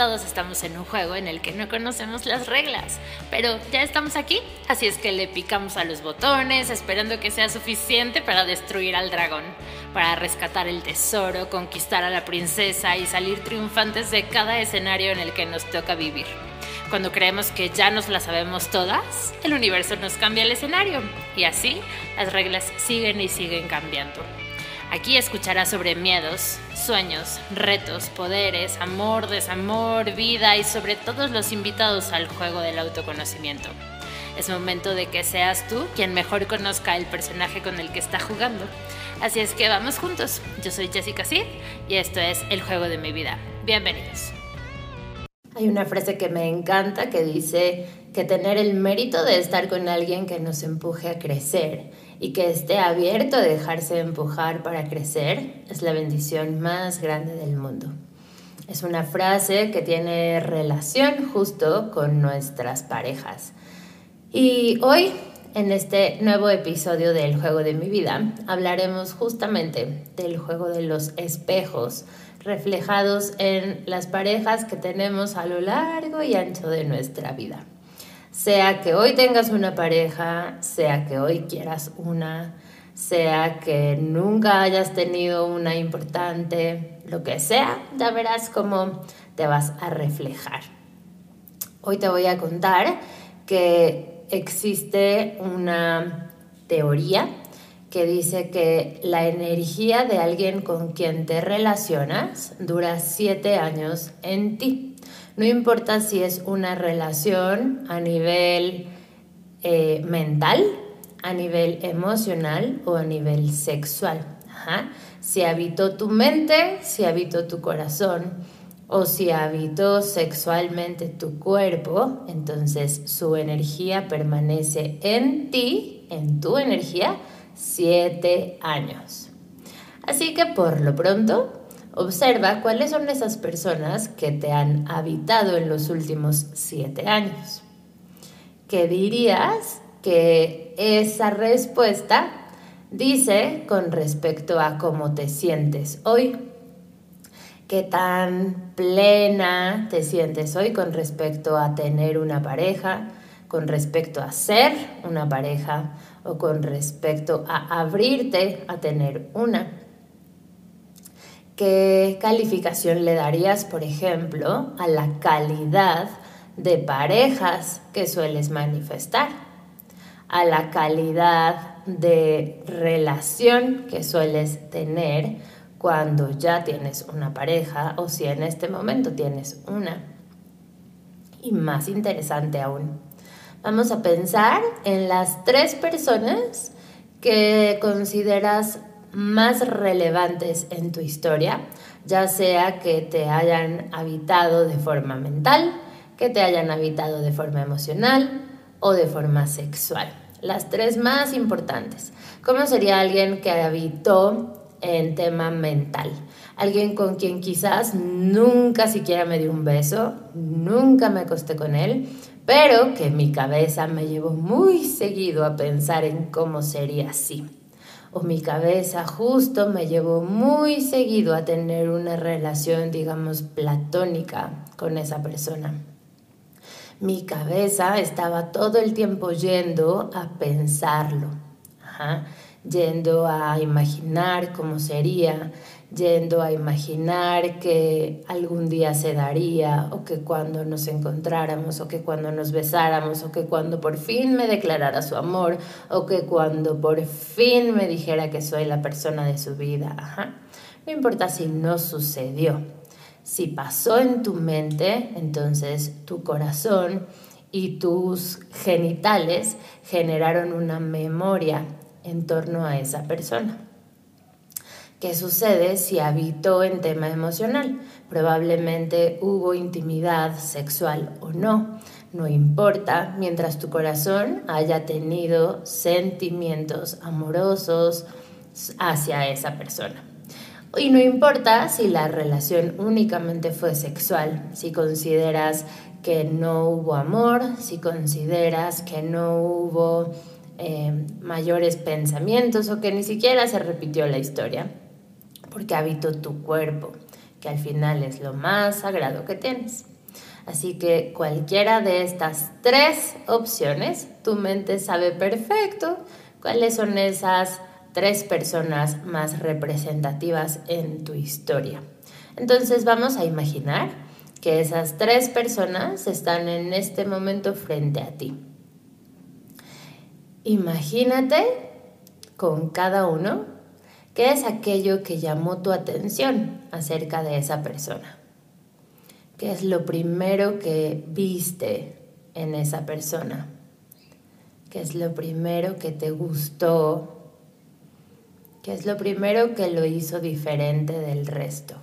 todos estamos en un juego en el que no conocemos las reglas, pero ya estamos aquí, así es que le picamos a los botones esperando que sea suficiente para destruir al dragón, para rescatar el tesoro, conquistar a la princesa y salir triunfantes de cada escenario en el que nos toca vivir. Cuando creemos que ya nos las sabemos todas, el universo nos cambia el escenario y así las reglas siguen y siguen cambiando. Aquí escucharás sobre miedos, sueños, retos, poderes, amor, desamor, vida y sobre todos los invitados al juego del autoconocimiento. Es momento de que seas tú quien mejor conozca el personaje con el que está jugando. Así es que vamos juntos. Yo soy Jessica Sid y esto es El juego de mi vida. Bienvenidos. Hay una frase que me encanta que dice que tener el mérito de estar con alguien que nos empuje a crecer y que esté abierto a dejarse empujar para crecer es la bendición más grande del mundo. Es una frase que tiene relación justo con nuestras parejas. Y hoy, en este nuevo episodio del Juego de mi vida, hablaremos justamente del juego de los espejos reflejados en las parejas que tenemos a lo largo y ancho de nuestra vida. Sea que hoy tengas una pareja, sea que hoy quieras una, sea que nunca hayas tenido una importante, lo que sea, ya verás cómo te vas a reflejar. Hoy te voy a contar que existe una teoría que dice que la energía de alguien con quien te relacionas dura siete años en ti. No importa si es una relación a nivel eh, mental, a nivel emocional o a nivel sexual. Si habitó tu mente, si habitó tu corazón o si habitó sexualmente tu cuerpo, entonces su energía permanece en ti, en tu energía, siete años. Así que por lo pronto, Observa cuáles son esas personas que te han habitado en los últimos siete años. ¿Qué dirías que esa respuesta dice con respecto a cómo te sientes hoy? ¿Qué tan plena te sientes hoy con respecto a tener una pareja, con respecto a ser una pareja o con respecto a abrirte a tener una? ¿Qué calificación le darías, por ejemplo, a la calidad de parejas que sueles manifestar? A la calidad de relación que sueles tener cuando ya tienes una pareja o si en este momento tienes una. Y más interesante aún, vamos a pensar en las tres personas que consideras más relevantes en tu historia, ya sea que te hayan habitado de forma mental, que te hayan habitado de forma emocional o de forma sexual. Las tres más importantes. ¿Cómo sería alguien que habitó en tema mental? Alguien con quien quizás nunca siquiera me dio un beso, nunca me acosté con él, pero que mi cabeza me llevó muy seguido a pensar en cómo sería así o mi cabeza justo me llevó muy seguido a tener una relación, digamos, platónica con esa persona. Mi cabeza estaba todo el tiempo yendo a pensarlo, yendo a imaginar cómo sería, yendo a imaginar que algún día se daría, o que cuando nos encontráramos, o que cuando nos besáramos, o que cuando por fin me declarara su amor, o que cuando por fin me dijera que soy la persona de su vida. No importa si no sucedió. Si pasó en tu mente, entonces tu corazón y tus genitales generaron una memoria en torno a esa persona. ¿Qué sucede si habitó en tema emocional? Probablemente hubo intimidad sexual o no. No importa, mientras tu corazón haya tenido sentimientos amorosos hacia esa persona. Y no importa si la relación únicamente fue sexual, si consideras que no hubo amor, si consideras que no hubo eh, mayores pensamientos o que ni siquiera se repitió la historia porque habitó tu cuerpo. que al final es lo más sagrado que tienes. Así que cualquiera de estas tres opciones, tu mente sabe perfecto cuáles son esas tres personas más representativas en tu historia. Entonces vamos a imaginar que esas tres personas están en este momento frente a ti. Imagínate con cada uno qué es aquello que llamó tu atención acerca de esa persona. ¿Qué es lo primero que viste en esa persona? ¿Qué es lo primero que te gustó? ¿Qué es lo primero que lo hizo diferente del resto?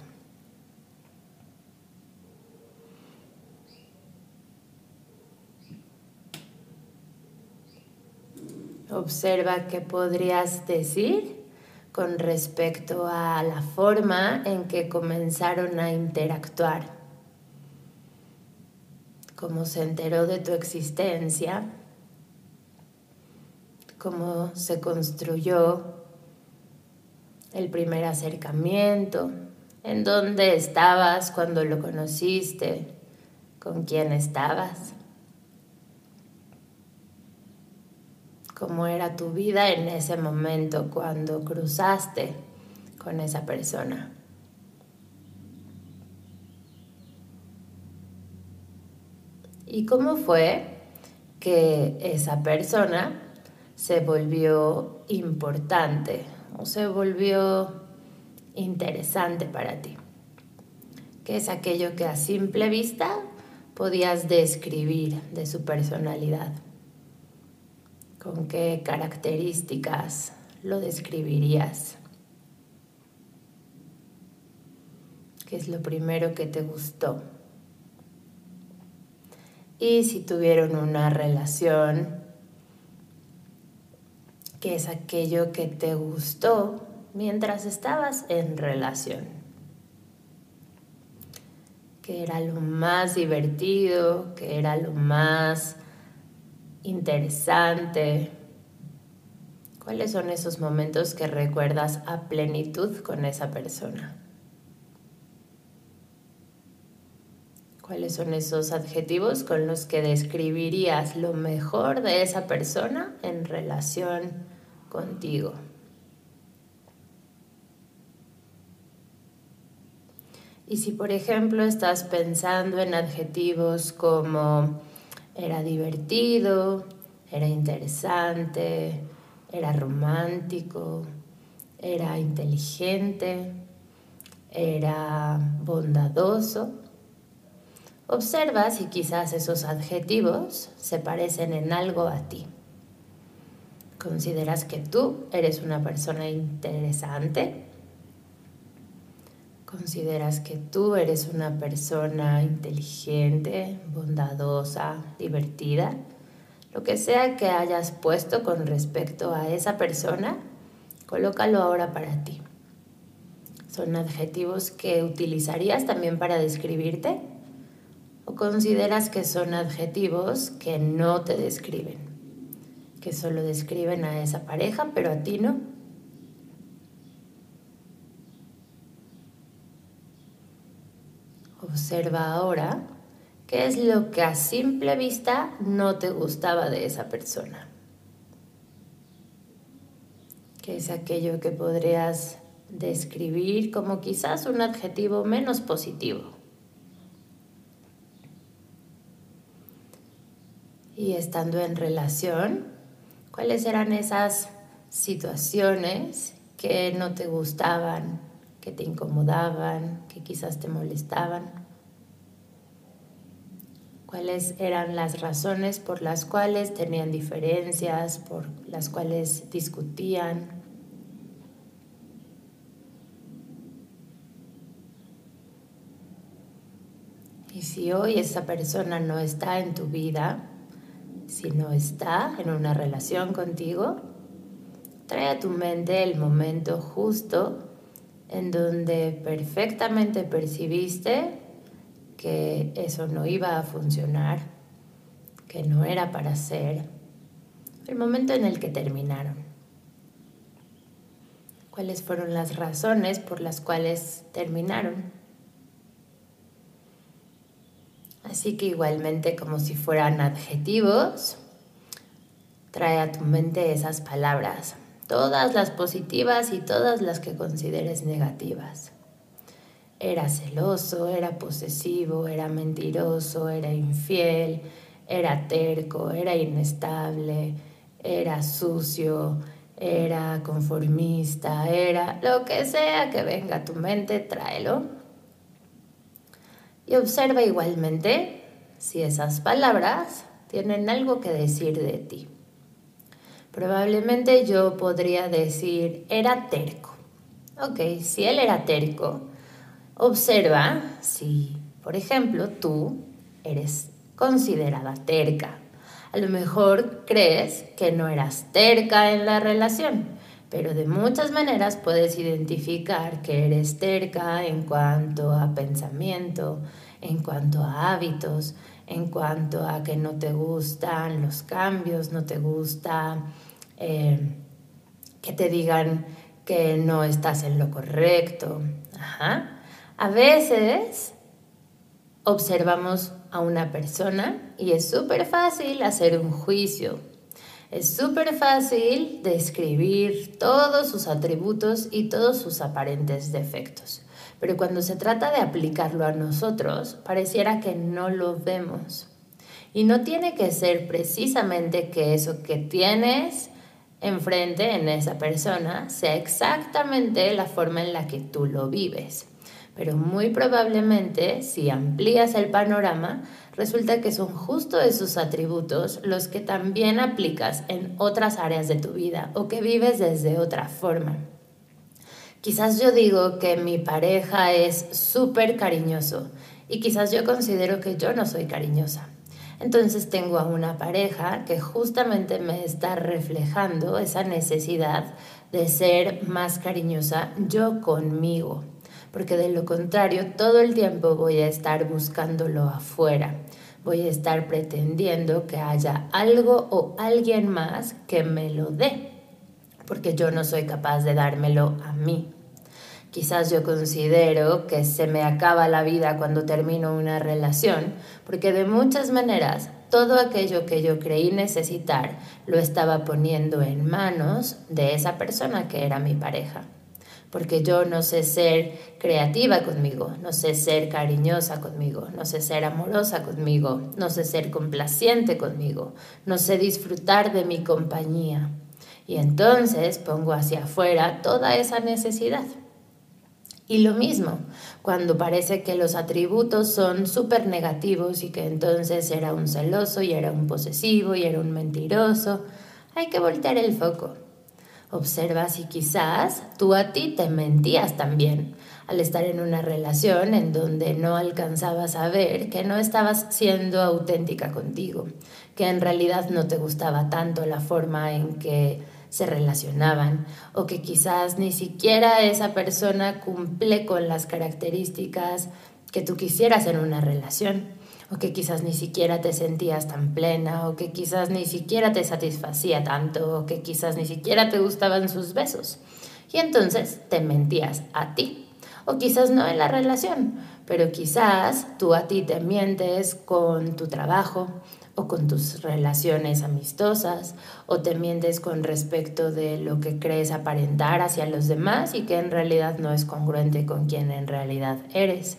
Observa qué podrías decir con respecto a la forma en que comenzaron a interactuar. Cómo se enteró de tu existencia, cómo se construyó el primer acercamiento, en dónde estabas cuando lo conociste, con quién estabas, cómo era tu vida en ese momento cuando cruzaste con esa persona. ¿Y cómo fue que esa persona se volvió importante o se volvió interesante para ti? ¿Qué es aquello que a simple vista podías describir de su personalidad? ¿Con qué características lo describirías? ¿Qué es lo primero que te gustó? y si tuvieron una relación, que es aquello que te gustó mientras estabas en relación, que era lo más divertido, que era lo más interesante. ¿Cuáles son esos momentos que recuerdas a plenitud con esa persona? ¿Cuáles son esos adjetivos con los que describirías lo mejor de esa persona en relación contigo? Y si por ejemplo estás pensando en adjetivos como era divertido, era interesante, era romántico, era inteligente, era bondadoso, Observa si quizás esos adjetivos se parecen en algo a ti. ¿Consideras que tú eres una persona interesante? ¿Consideras que tú eres una persona inteligente, bondadosa, divertida? Lo que sea que hayas puesto con respecto a esa persona, colócalo ahora para ti. ¿Son adjetivos que utilizarías también para describirte? ¿O consideras que son adjetivos que no te describen? Que solo describen a esa pareja, pero a ti no. Observa ahora qué es lo que a simple vista no te gustaba de esa persona. ¿Qué es aquello que podrías describir como quizás un adjetivo menos positivo? y estando en relación, cuáles eran esas situaciones que no te gustaban, que te incomodaban, que quizás te molestaban. Cuáles eran las razones por las cuales tenían diferencias, por las cuales discutían. Y si hoy esa persona no está en tu vida, si no está en una relación contigo, trae a tu mente el momento justo en donde perfectamente percibiste que eso no iba a funcionar, que no era para ser. el momento en el que terminaron. ¿Cuáles fueron las razones por las cuales terminaron? Así que igualmente como si fueran adjetivos, trae a tu mente esas palabras, todas las positivas y todas las que consideres negativas. Era celoso, era posesivo, era mentiroso, era infiel, era terco, era inestable, era sucio, era conformista, era lo que sea que venga a tu mente, tráelo. Y observa igualmente si esas palabras tienen algo que decir de ti. Probablemente yo podría decir, era terco. Ok, si él era terco, observa si, por ejemplo, tú eres considerada terca. A lo mejor crees que no eras terca en la relación, pero de muchas maneras puedes identificar que eres terca en cuanto a pensamiento, en cuanto a hábitos, en cuanto a que no te gustan los cambios, no te gusta eh, que te digan que no estás en lo correcto. A veces observamos a una persona y es súper fácil hacer un juicio. Es súper fácil describir todos sus atributos y todos sus aparentes defectos. Pero cuando se trata de aplicarlo a nosotros, pareciera que no lo vemos. Y no tiene que ser precisamente que eso que tienes enfrente en esa persona sea exactamente la forma en la que tú lo vives. Pero muy probablemente, si amplías el panorama, resulta que son justo esos atributos los que también aplicas en otras áreas de tu vida o que vives desde otra forma. Quizás yo digo que mi pareja es súper cariñoso y quizás yo considero que yo no soy cariñosa. Entonces tengo a una pareja que justamente me está reflejando esa necesidad de ser más cariñosa yo conmigo, porque de lo contrario todo el tiempo voy a estar buscándolo afuera, voy a estar pretendiendo que haya algo o alguien más que me lo dé, porque yo no soy capaz de dármelo a mí. Quizás yo considero que se me acaba la vida cuando termino una relación, porque de muchas maneras todo aquello que yo creí necesitar lo estaba poniendo en manos de esa persona que era mi pareja. Porque yo no sé ser creativa conmigo, no sé ser cariñosa conmigo, no sé ser amorosa conmigo, no sé ser complaciente conmigo, no sé disfrutar de mi compañía. Y entonces pongo hacia afuera toda esa necesidad. Y lo mismo, cuando parece que los atributos son súper negativos y que entonces era un celoso y era un posesivo y era un mentiroso, hay que voltear el foco. Observa si quizás tú a ti te mentías también al estar en una relación en donde no alcanzabas a ver que no estabas siendo auténtica contigo, que en realidad no te gustaba tanto la forma en que se relacionaban o que quizás ni siquiera esa persona cumple con las características que tú quisieras en una relación o que quizás ni siquiera te sentías tan plena o que quizás ni siquiera te satisfacía tanto o que quizás ni siquiera te gustaban sus besos. Y entonces te mentías a ti. O quizás no en la relación, pero quizás tú a ti te mientes con tu trabajo o con tus relaciones amistosas, o te mientes con respecto de lo que crees aparentar hacia los demás y que en realidad no es congruente con quien en realidad eres.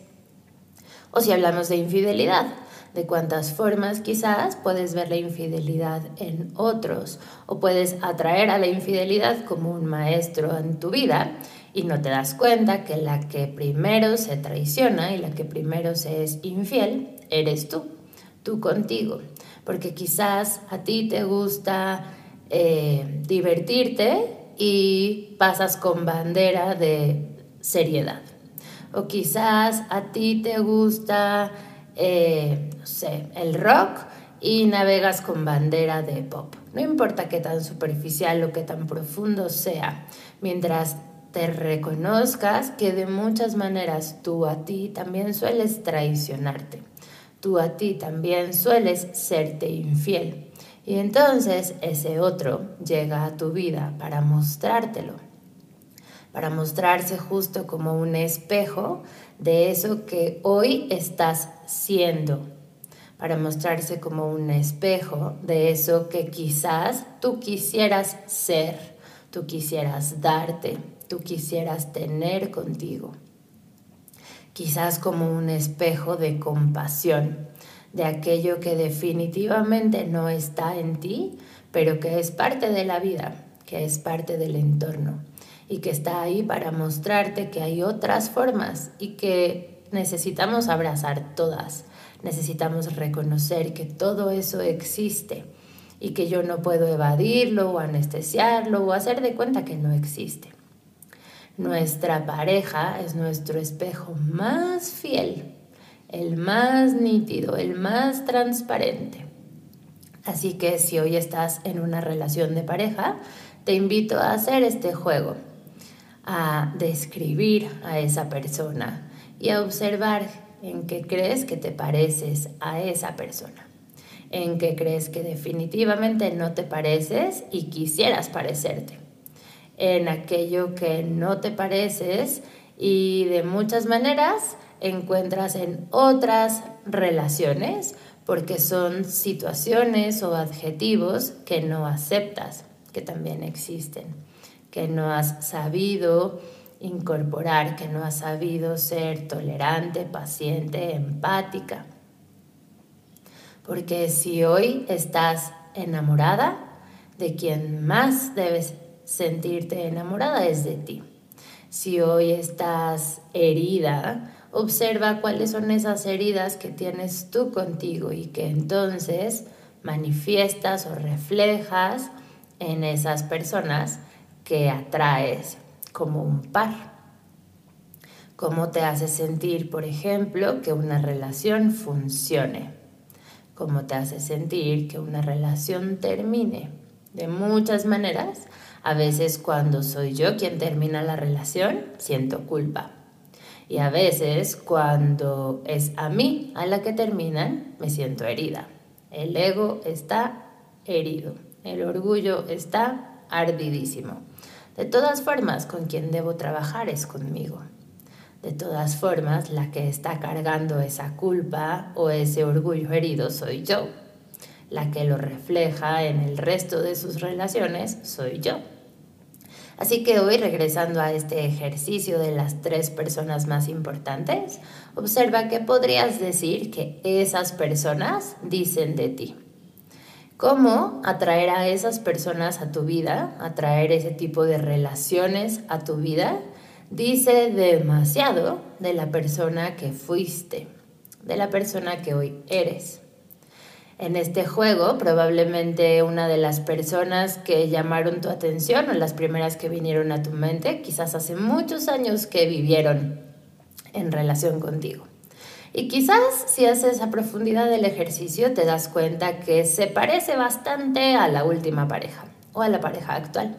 O si hablamos de infidelidad, de cuántas formas quizás puedes ver la infidelidad en otros o puedes atraer a la infidelidad como un maestro en tu vida y no te das cuenta que la que primero se traiciona y la que primero se es infiel eres tú, tú contigo porque quizás a ti te gusta eh, divertirte y pasas con bandera de seriedad. O quizás a ti te gusta, eh, no sé, el rock y navegas con bandera de pop. No importa qué tan superficial o qué tan profundo sea, mientras te reconozcas que de muchas maneras tú a ti también sueles traicionarte tú a ti también sueles serte infiel. Y entonces ese otro llega a tu vida para mostrártelo, para mostrarse justo como un espejo de eso que hoy estás siendo. para mostrarse como un espejo de eso que quizás tú quisieras ser, tú quisieras darte, tú quisieras tener contigo. Quizás como un espejo de compasión, de aquello que definitivamente no está en ti, pero que es parte de la vida, que es parte del entorno y que está ahí para mostrarte que hay otras formas y que necesitamos abrazar todas necesitamos reconocer que todo eso existe y que yo no puedo evadirlo o anestesiarlo o hacer de cuenta que no existe. Nuestra pareja es nuestro espejo más fiel, el más nítido, el más transparente. Así que si hoy estás en una relación de pareja, te invito a hacer este juego, a describir a esa persona y a observar en qué crees que te pareces a esa persona, en qué crees que definitivamente no te pareces y quisieras parecerte, en aquello que no te pareces y de muchas maneras encuentras en otras relaciones porque son situaciones o adjetivos que no aceptas, que también existen, que no has sabido incorporar que no has sabido ser tolerante, paciente, empática. Porque si hoy estás enamorada, de quien más debes sentirte enamorada es de ti. Si hoy estás herida, observa cuáles son esas heridas que tienes tú contigo y que entonces manifiestas o reflejas en esas personas que atraes como un par. ¿Cómo te hace sentir, por ejemplo, que una relación funcione? ¿Cómo te hace sentir que una relación termine? De muchas maneras, a veces cuando soy yo quien termina la relación, siento culpa. Y a veces cuando es a mí a la que terminan, me siento herida. El ego está herido. El orgullo está ardidísimo. De todas formas, con quien debo trabajar es conmigo. De todas formas, la que está cargando esa culpa o ese orgullo herido soy yo. La que lo refleja en el resto de sus relaciones soy yo. Así que hoy, regresando a este ejercicio de las tres personas más importantes, observa qué podrías decir que esas personas dicen de ti cómo atraer a esas personas a tu vida, atraer ese tipo de relaciones a tu vida, dice demasiado de la persona que fuiste, de la persona que hoy eres. En este juego, probablemente una de las personas que llamaron tu atención o las primeras que vinieron a tu mente, quizás hace muchos años que vivieron en relación contigo. Y quizás si haces a profundidad del ejercicio te das cuenta que se parece bastante a la última pareja o a la pareja actual.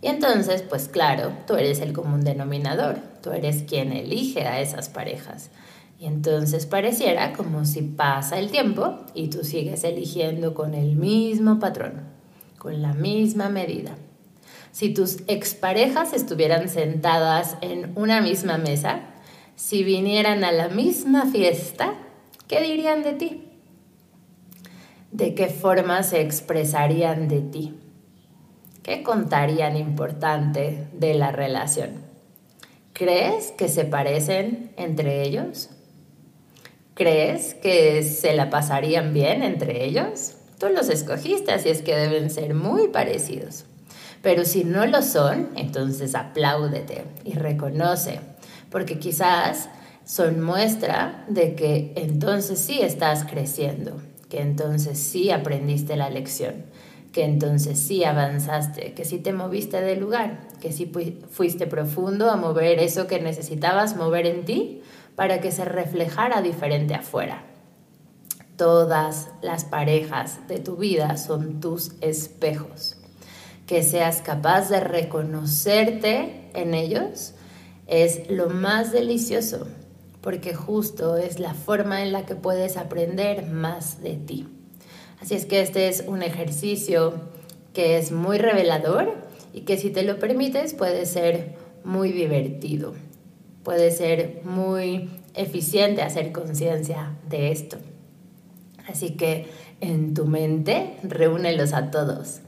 Y entonces, pues claro, tú eres el común denominador, tú eres quien elige a esas parejas. Y entonces pareciera como si pasa el tiempo y tú sigues eligiendo con el mismo patrón, con la misma medida. Si tus exparejas estuvieran sentadas en una misma mesa, si vinieran a la misma fiesta, ¿qué dirían de ti? ¿De qué forma se expresarían de ti? ¿Qué contarían importante de la relación? ¿Crees que se parecen entre ellos? ¿Crees que se la pasarían bien entre ellos? Tú los escogiste, así es que deben ser muy parecidos. Pero si no lo son, entonces apláudete y reconoce porque quizás son muestra de que entonces sí estás creciendo, que entonces sí aprendiste la lección, que entonces sí avanzaste, que sí te moviste del lugar, que sí fuiste profundo a mover eso que necesitabas mover en ti para que se reflejara diferente afuera. Todas las parejas de tu vida son tus espejos. Que seas capaz de reconocerte en ellos es lo más delicioso, porque justo es la forma en la que puedes aprender más de ti. Así es que este es un ejercicio que es muy revelador y que si te lo permites puede ser muy divertido, puede ser muy eficiente hacer conciencia de esto. Así que en tu mente, reúnelos a todos.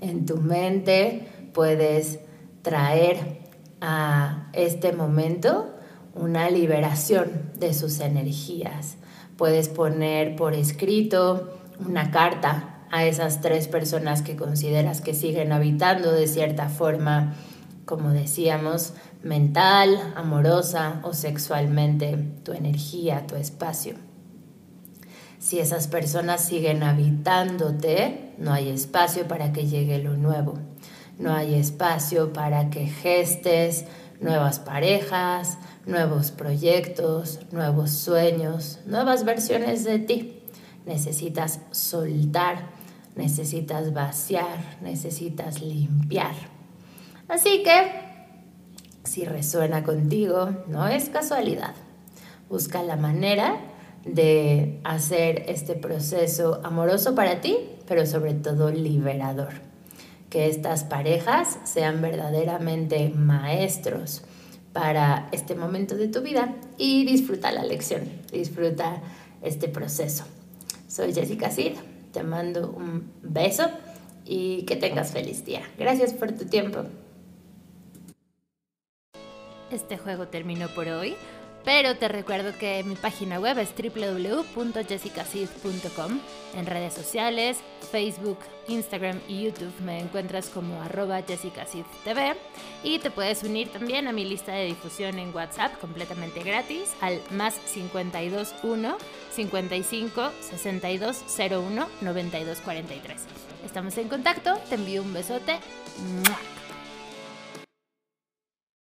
En tu mente puedes traer a este momento una liberación de sus energías. Puedes poner por escrito una carta a esas tres personas que consideras que siguen habitando de cierta forma, como decíamos, mental, amorosa o sexualmente, tu energía, tu espacio. Si esas personas siguen habitándote, no hay espacio para que llegue lo nuevo. No hay espacio para que gestes nuevas parejas, nuevos proyectos, nuevos sueños, nuevas versiones de ti. Necesitas soltar, necesitas vaciar, necesitas limpiar. Así que, si resuena contigo, no es casualidad. Busca la manera de hacer este proceso amoroso para ti, pero sobre todo liberador que estas parejas sean verdaderamente maestros para este momento de tu vida y disfruta la lección, disfruta este proceso. Soy Jessica Cid, te mando un beso y que tengas feliz día. Gracias por tu tiempo. Este juego terminó por hoy. Pero te recuerdo que mi página web es www.jessicacid.com. En redes sociales, Facebook, Instagram y YouTube me encuentras como arroba jessicacidtv y te puedes unir también a mi lista de difusión en WhatsApp completamente gratis al más 521 55 62 01 92 43. Estamos en contacto, te envío un besote.